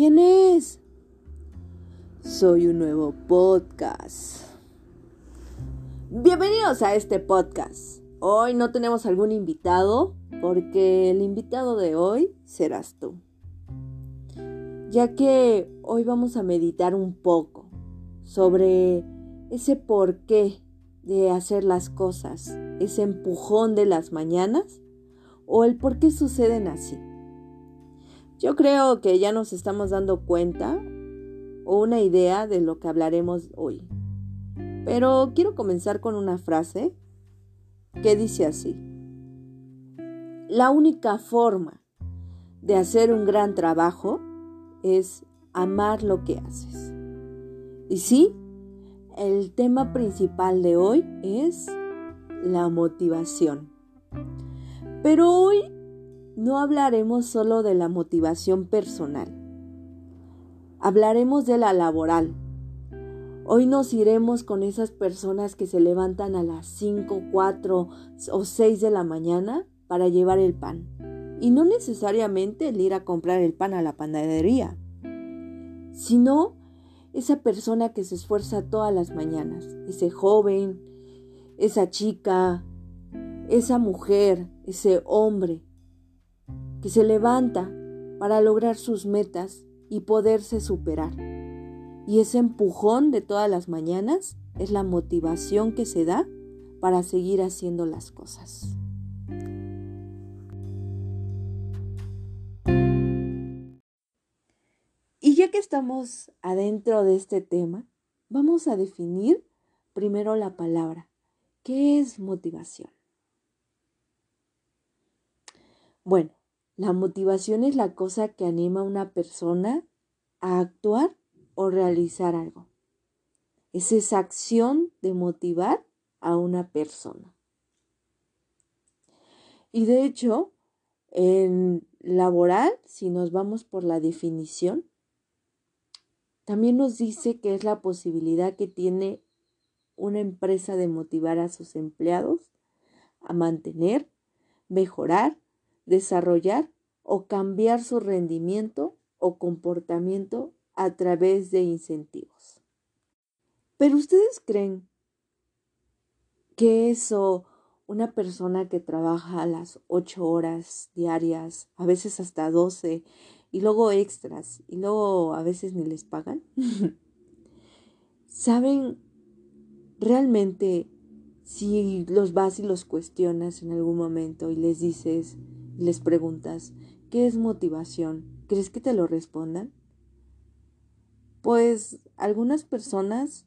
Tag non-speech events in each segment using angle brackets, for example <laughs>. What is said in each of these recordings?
¿Quién es? Soy un nuevo podcast. Bienvenidos a este podcast. Hoy no tenemos algún invitado porque el invitado de hoy serás tú. Ya que hoy vamos a meditar un poco sobre ese porqué de hacer las cosas, ese empujón de las mañanas o el por qué suceden así. Yo creo que ya nos estamos dando cuenta o una idea de lo que hablaremos hoy. Pero quiero comenzar con una frase que dice así. La única forma de hacer un gran trabajo es amar lo que haces. Y sí, el tema principal de hoy es la motivación. Pero hoy no hablaremos solo de la motivación personal. Hablaremos de la laboral. Hoy nos iremos con esas personas que se levantan a las 5, 4 o 6 de la mañana para llevar el pan. Y no necesariamente el ir a comprar el pan a la panadería, sino esa persona que se esfuerza todas las mañanas, ese joven, esa chica, esa mujer, ese hombre que se levanta para lograr sus metas y poderse superar. Y ese empujón de todas las mañanas es la motivación que se da para seguir haciendo las cosas. Y ya que estamos adentro de este tema, vamos a definir primero la palabra. ¿Qué es motivación? Bueno, la motivación es la cosa que anima a una persona a actuar o realizar algo. Es esa acción de motivar a una persona. Y de hecho, en laboral, si nos vamos por la definición, también nos dice que es la posibilidad que tiene una empresa de motivar a sus empleados a mantener, mejorar desarrollar o cambiar su rendimiento o comportamiento a través de incentivos. Pero ustedes creen que eso, una persona que trabaja las 8 horas diarias, a veces hasta 12, y luego extras, y luego a veces ni les pagan, <laughs> ¿saben realmente si los vas y los cuestionas en algún momento y les dices, les preguntas, ¿qué es motivación? ¿Crees que te lo respondan? Pues algunas personas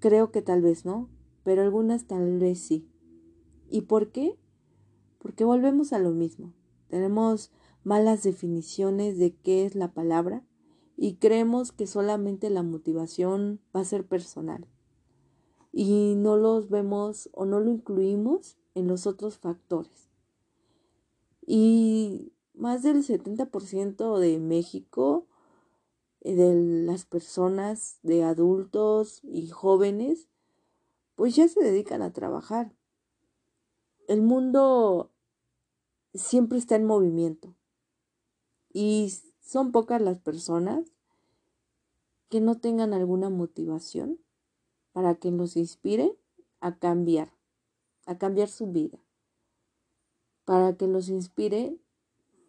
creo que tal vez no, pero algunas tal vez sí. ¿Y por qué? Porque volvemos a lo mismo. Tenemos malas definiciones de qué es la palabra y creemos que solamente la motivación va a ser personal. Y no los vemos o no lo incluimos en los otros factores. Y más del 70% de México, eh, de las personas, de adultos y jóvenes, pues ya se dedican a trabajar. El mundo siempre está en movimiento y son pocas las personas que no tengan alguna motivación para que los inspire a cambiar, a cambiar su vida para que los inspire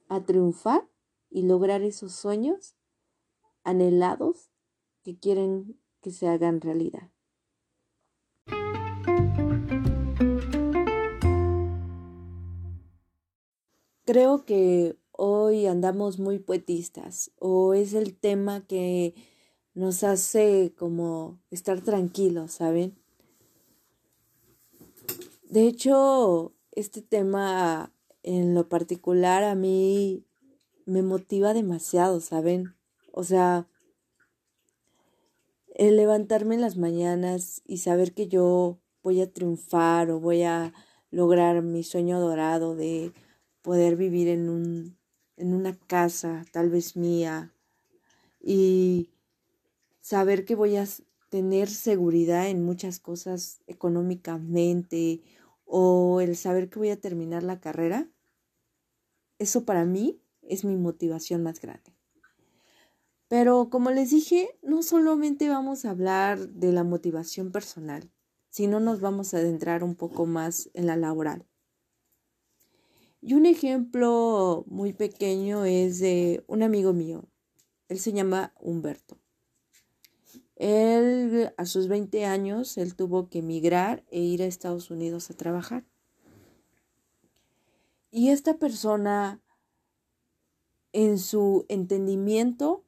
a triunfar y lograr esos sueños anhelados que quieren que se hagan realidad. Creo que hoy andamos muy poetistas o es el tema que nos hace como estar tranquilos, ¿saben? De hecho, este tema en lo particular a mí me motiva demasiado, ¿saben? O sea, el levantarme en las mañanas y saber que yo voy a triunfar o voy a lograr mi sueño dorado de poder vivir en un en una casa tal vez mía y saber que voy a tener seguridad en muchas cosas económicamente o el saber que voy a terminar la carrera, eso para mí es mi motivación más grande. Pero como les dije, no solamente vamos a hablar de la motivación personal, sino nos vamos a adentrar un poco más en la laboral. Y un ejemplo muy pequeño es de un amigo mío. Él se llama Humberto. Él, a sus 20 años, él tuvo que emigrar e ir a Estados Unidos a trabajar. Y esta persona, en su entendimiento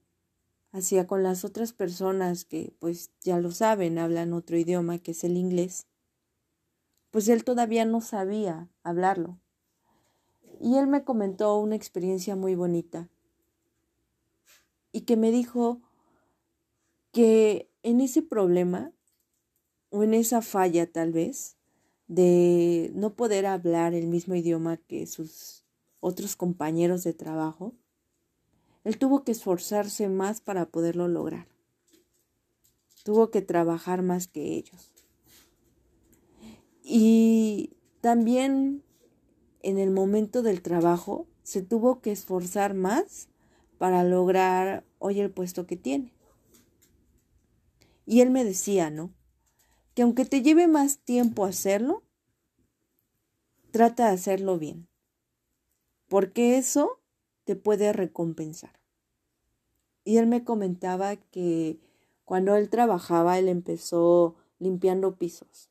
hacia con las otras personas que, pues ya lo saben, hablan otro idioma que es el inglés, pues él todavía no sabía hablarlo. Y él me comentó una experiencia muy bonita y que me dijo que en ese problema o en esa falla tal vez de no poder hablar el mismo idioma que sus otros compañeros de trabajo, él tuvo que esforzarse más para poderlo lograr. Tuvo que trabajar más que ellos. Y también en el momento del trabajo se tuvo que esforzar más para lograr hoy el puesto que tiene. Y él me decía, ¿no? Que aunque te lleve más tiempo hacerlo, trata de hacerlo bien, porque eso te puede recompensar. Y él me comentaba que cuando él trabajaba, él empezó limpiando pisos.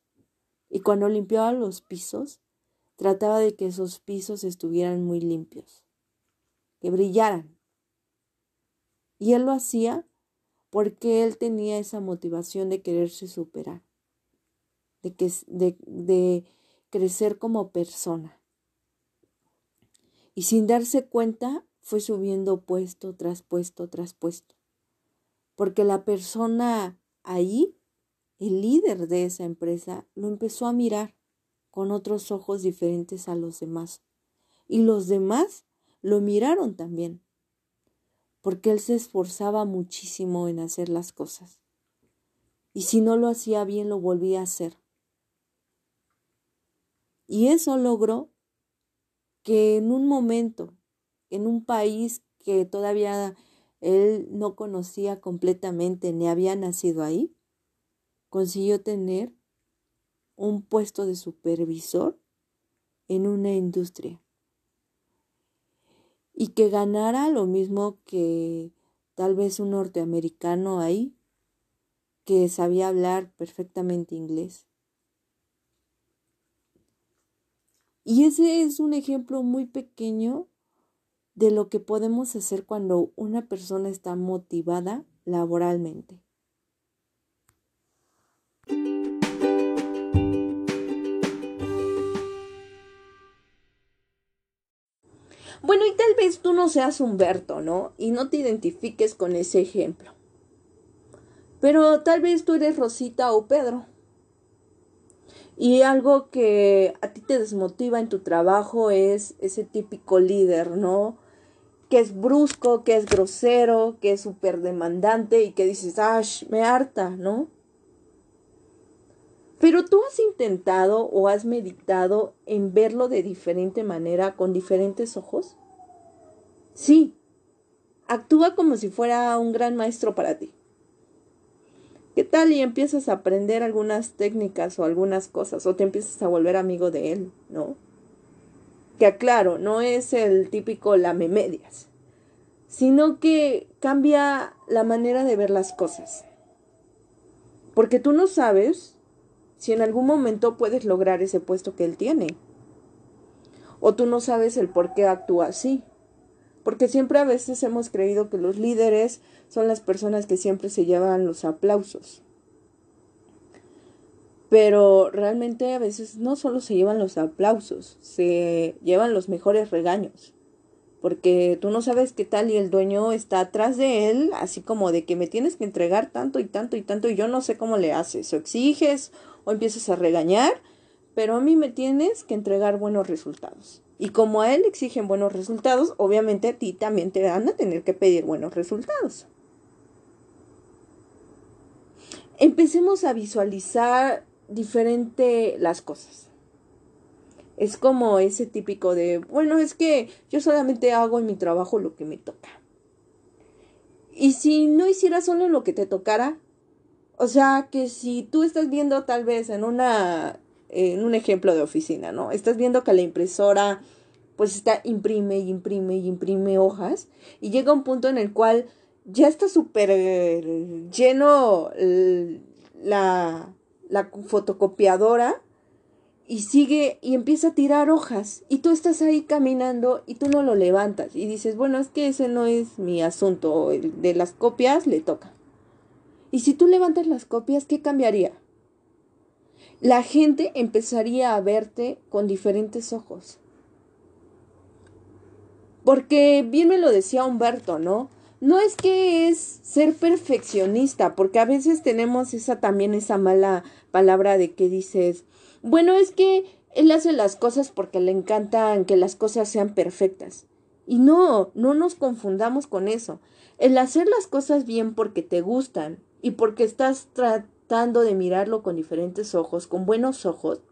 Y cuando limpiaba los pisos, trataba de que esos pisos estuvieran muy limpios, que brillaran. Y él lo hacía porque él tenía esa motivación de quererse superar, de, que, de, crecer como persona. Y sin darse cuenta, fue subiendo puesto tras puesto tras puesto. Porque la persona ahí, el líder de esa empresa, lo empezó a mirar con otros ojos diferentes a los demás. Y los demás lo miraron también porque él se esforzaba muchísimo en hacer las cosas. Y si no lo hacía bien, lo volvía a hacer. Y eso logró que en un momento, en un país que todavía él no conocía completamente ni había nacido ahí, consiguió tener un puesto de supervisor en una industria y que ganara lo mismo que tal vez un norteamericano ahí que sabía hablar perfectamente inglés. Y ese es un ejemplo muy pequeño de lo que podemos hacer cuando una persona está motivada laboralmente. Bueno, y tal vez tú no seas Humberto, ¿no? Y no te identifiques con ese ejemplo. Pero tal vez tú eres Rosita o Pedro. Y algo que a ti te desmotiva en tu trabajo es ese típico líder, ¿no? Que es brusco, que es grosero, que es súper demandante y que dices, ¡ash! Me harta, ¿no? Pero tú has intentado o has meditado en verlo de diferente manera, con diferentes ojos. Sí, actúa como si fuera un gran maestro para ti. ¿Qué tal y empiezas a aprender algunas técnicas o algunas cosas o te empiezas a volver amigo de él, ¿no? Que aclaro, no es el típico lame medias, sino que cambia la manera de ver las cosas. Porque tú no sabes si en algún momento puedes lograr ese puesto que él tiene. O tú no sabes el por qué actúa así. Porque siempre a veces hemos creído que los líderes son las personas que siempre se llevan los aplausos. Pero realmente a veces no solo se llevan los aplausos, se llevan los mejores regaños porque tú no sabes qué tal y el dueño está atrás de él, así como de que me tienes que entregar tanto y tanto y tanto y yo no sé cómo le haces, o exiges o empiezas a regañar, pero a mí me tienes que entregar buenos resultados. Y como a él exigen buenos resultados, obviamente a ti también te van a tener que pedir buenos resultados. Empecemos a visualizar diferente las cosas. Es como ese típico de, bueno, es que yo solamente hago en mi trabajo lo que me toca. Y si no hicieras solo lo que te tocara, o sea, que si tú estás viendo tal vez en una en un ejemplo de oficina, ¿no? Estás viendo que la impresora pues está imprime y imprime y imprime hojas y llega un punto en el cual ya está súper lleno la, la fotocopiadora y sigue y empieza a tirar hojas y tú estás ahí caminando y tú no lo levantas y dices, bueno, es que ese no es mi asunto, el de las copias le toca. Y si tú levantas las copias, ¿qué cambiaría? La gente empezaría a verte con diferentes ojos. Porque bien me lo decía Humberto, ¿no? No es que es ser perfeccionista, porque a veces tenemos esa también esa mala palabra de que dices, bueno, es que él hace las cosas porque le encantan que las cosas sean perfectas. Y no, no nos confundamos con eso. El hacer las cosas bien porque te gustan y porque estás tratando de mirarlo con diferentes ojos, con buenos ojos,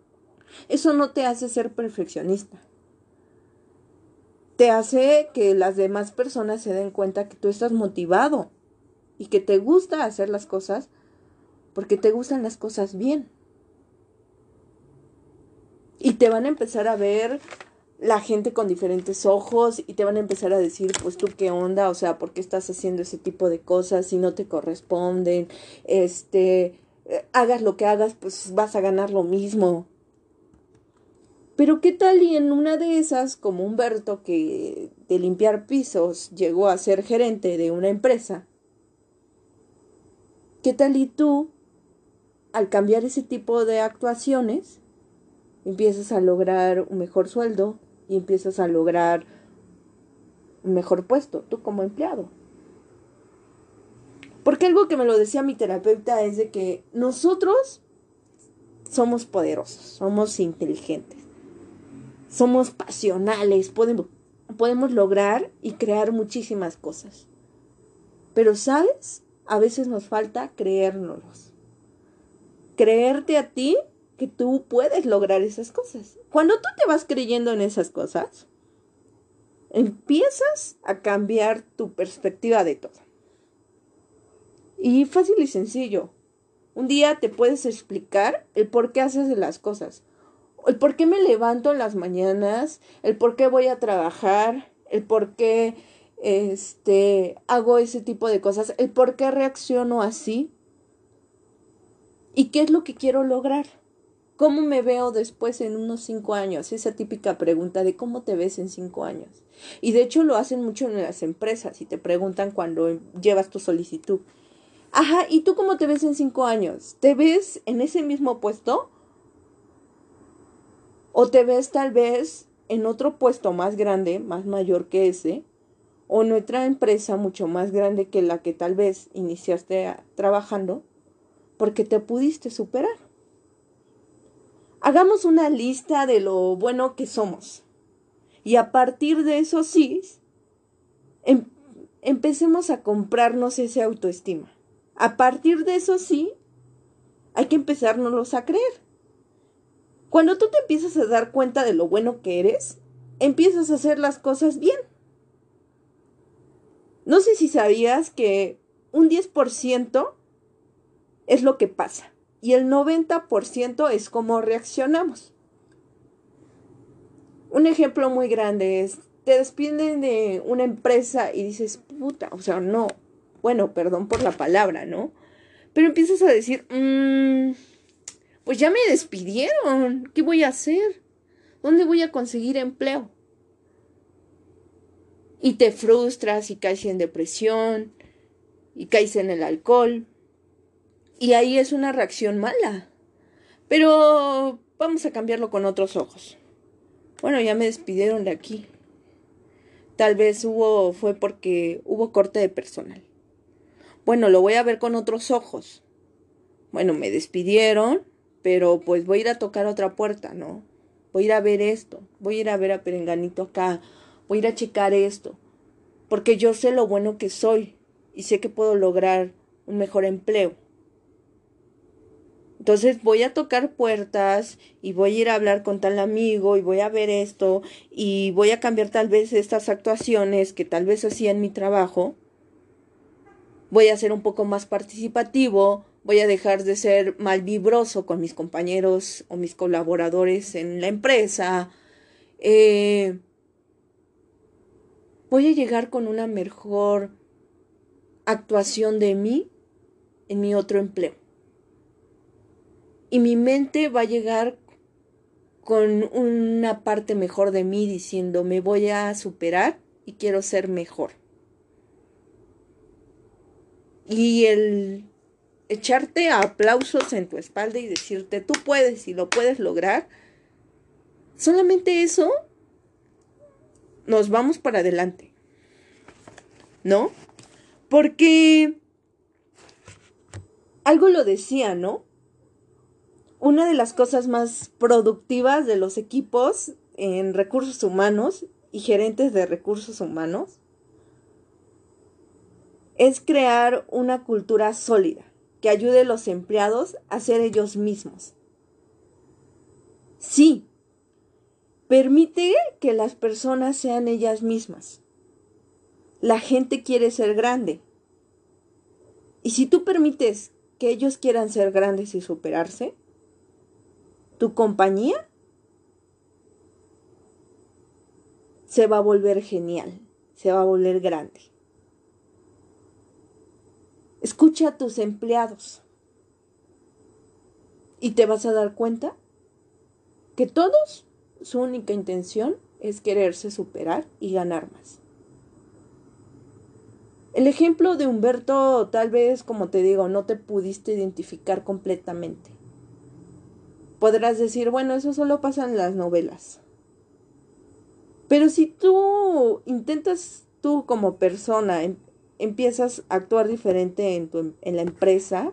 eso no te hace ser perfeccionista. Te hace que las demás personas se den cuenta que tú estás motivado y que te gusta hacer las cosas porque te gustan las cosas bien. Y te van a empezar a ver la gente con diferentes ojos y te van a empezar a decir, pues tú qué onda, o sea, ¿por qué estás haciendo ese tipo de cosas si no te corresponden? Este, eh, hagas lo que hagas, pues vas a ganar lo mismo. Pero qué tal y en una de esas, como Humberto, que de limpiar pisos llegó a ser gerente de una empresa, ¿qué tal y tú, al cambiar ese tipo de actuaciones, empiezas a lograr un mejor sueldo, y empiezas a lograr un mejor puesto, tú como empleado. Porque algo que me lo decía mi terapeuta es de que nosotros somos poderosos, somos inteligentes, somos pasionales, podemos, podemos lograr y crear muchísimas cosas. Pero, ¿sabes? A veces nos falta creérnoslos. Creerte a ti tú puedes lograr esas cosas. Cuando tú te vas creyendo en esas cosas, empiezas a cambiar tu perspectiva de todo. Y fácil y sencillo. Un día te puedes explicar el por qué haces las cosas. El por qué me levanto en las mañanas, el por qué voy a trabajar, el por qué este, hago ese tipo de cosas, el por qué reacciono así y qué es lo que quiero lograr. ¿Cómo me veo después en unos cinco años? Esa típica pregunta de cómo te ves en cinco años. Y de hecho lo hacen mucho en las empresas y te preguntan cuando llevas tu solicitud. Ajá, ¿y tú cómo te ves en cinco años? ¿Te ves en ese mismo puesto? ¿O te ves tal vez en otro puesto más grande, más mayor que ese? ¿O en otra empresa mucho más grande que la que tal vez iniciaste trabajando? Porque te pudiste superar. Hagamos una lista de lo bueno que somos. Y a partir de eso sí, em, empecemos a comprarnos ese autoestima. A partir de eso sí, hay que empezárnoslos a creer. Cuando tú te empiezas a dar cuenta de lo bueno que eres, empiezas a hacer las cosas bien. No sé si sabías que un 10% es lo que pasa y el 90% es cómo reaccionamos. Un ejemplo muy grande es, te despiden de una empresa y dices, puta, o sea, no, bueno, perdón por la palabra, ¿no? Pero empiezas a decir, mmm, pues ya me despidieron, ¿qué voy a hacer? ¿Dónde voy a conseguir empleo? Y te frustras y caes en depresión y caes en el alcohol y ahí es una reacción mala. Pero vamos a cambiarlo con otros ojos. Bueno, ya me despidieron de aquí. Tal vez hubo, fue porque hubo corte de personal. Bueno, lo voy a ver con otros ojos. Bueno, me despidieron, pero pues voy a ir a tocar otra puerta, ¿no? Voy a ir a ver esto, voy a ir a ver a Perenganito acá, voy a ir a checar esto, porque yo sé lo bueno que soy y sé que puedo lograr un mejor empleo. Entonces voy a tocar puertas y voy a ir a hablar con tal amigo y voy a ver esto y voy a cambiar tal vez estas actuaciones que tal vez hacía en mi trabajo voy a ser un poco más participativo, voy a dejar de ser mal vibroso con mis compañeros o mis colaboradores en la empresa. Eh, voy a llegar con una mejor actuación de mí en mi otro empleo. Y mi mente va a llegar con una parte mejor de mí diciendo, me voy a superar y quiero ser mejor. Y el echarte aplausos en tu espalda y decirte, tú puedes y lo puedes lograr, solamente eso nos vamos para adelante. ¿No? Porque algo lo decía, ¿no? Una de las cosas más productivas de los equipos en recursos humanos y gerentes de recursos humanos es crear una cultura sólida que ayude a los empleados a ser ellos mismos. Sí, permite que las personas sean ellas mismas. La gente quiere ser grande. Y si tú permites que ellos quieran ser grandes y superarse, tu compañía se va a volver genial, se va a volver grande. Escucha a tus empleados y te vas a dar cuenta que todos su única intención es quererse superar y ganar más. El ejemplo de Humberto tal vez, como te digo, no te pudiste identificar completamente. Podrás decir, bueno, eso solo pasa en las novelas. Pero si tú intentas tú como persona empiezas a actuar diferente en, tu, em, en la empresa,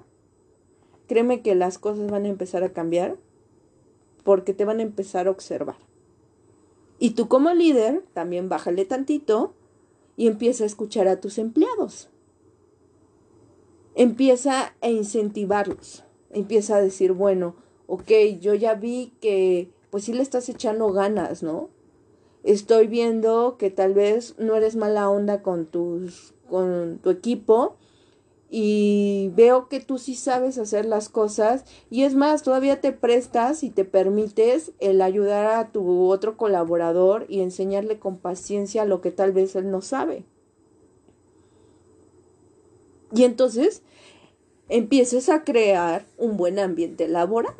créeme que las cosas van a empezar a cambiar porque te van a empezar a observar. Y tú como líder, también bájale tantito y empieza a escuchar a tus empleados. Empieza a incentivarlos. Empieza a decir, bueno, ok, yo ya vi que pues sí le estás echando ganas, ¿no? Estoy viendo que tal vez no eres mala onda con tus con tu equipo y veo que tú sí sabes hacer las cosas y es más, todavía te prestas y te permites el ayudar a tu otro colaborador y enseñarle con paciencia lo que tal vez él no sabe. Y entonces empieces a crear un buen ambiente laboral.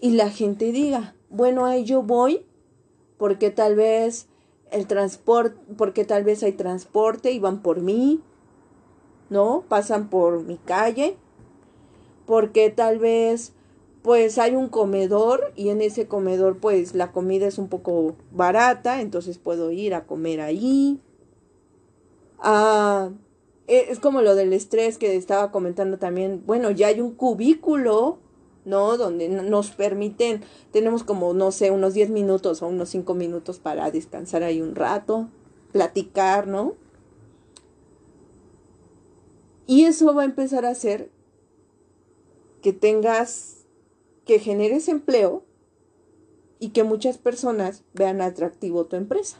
Y la gente diga, bueno, ahí yo voy porque tal vez el transporte, porque tal vez hay transporte y van por mí, ¿no? Pasan por mi calle, porque tal vez pues hay un comedor y en ese comedor pues la comida es un poco barata, entonces puedo ir a comer ahí. Ah, e, es como lo del estrés que estaba comentando también. Bueno, ya hay un cubículo ¿no? Donde nos permiten, tenemos como, no sé, unos 10 minutos o unos 5 minutos para descansar ahí un rato, platicar, ¿no? Y eso va a empezar a hacer que tengas, que generes empleo y que muchas personas vean atractivo tu empresa.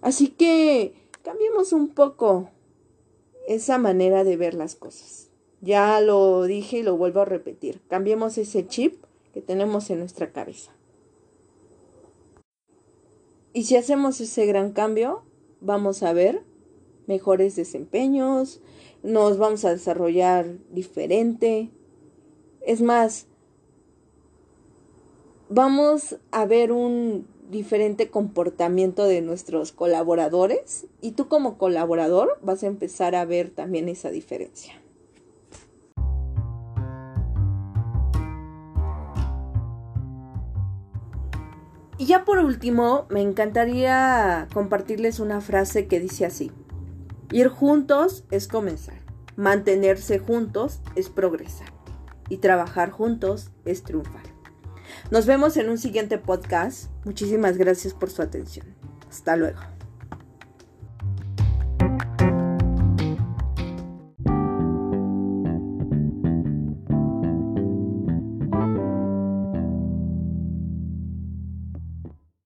Así que cambiemos un poco esa manera de ver las cosas. Ya lo dije y lo vuelvo a repetir. Cambiemos ese chip que tenemos en nuestra cabeza. Y si hacemos ese gran cambio, vamos a ver mejores desempeños, nos vamos a desarrollar diferente. Es más, vamos a ver un diferente comportamiento de nuestros colaboradores y tú como colaborador vas a empezar a ver también esa diferencia. Y ya por último, me encantaría compartirles una frase que dice así. Ir juntos es comenzar. Mantenerse juntos es progresar. Y trabajar juntos es triunfar. Nos vemos en un siguiente podcast. Muchísimas gracias por su atención. Hasta luego.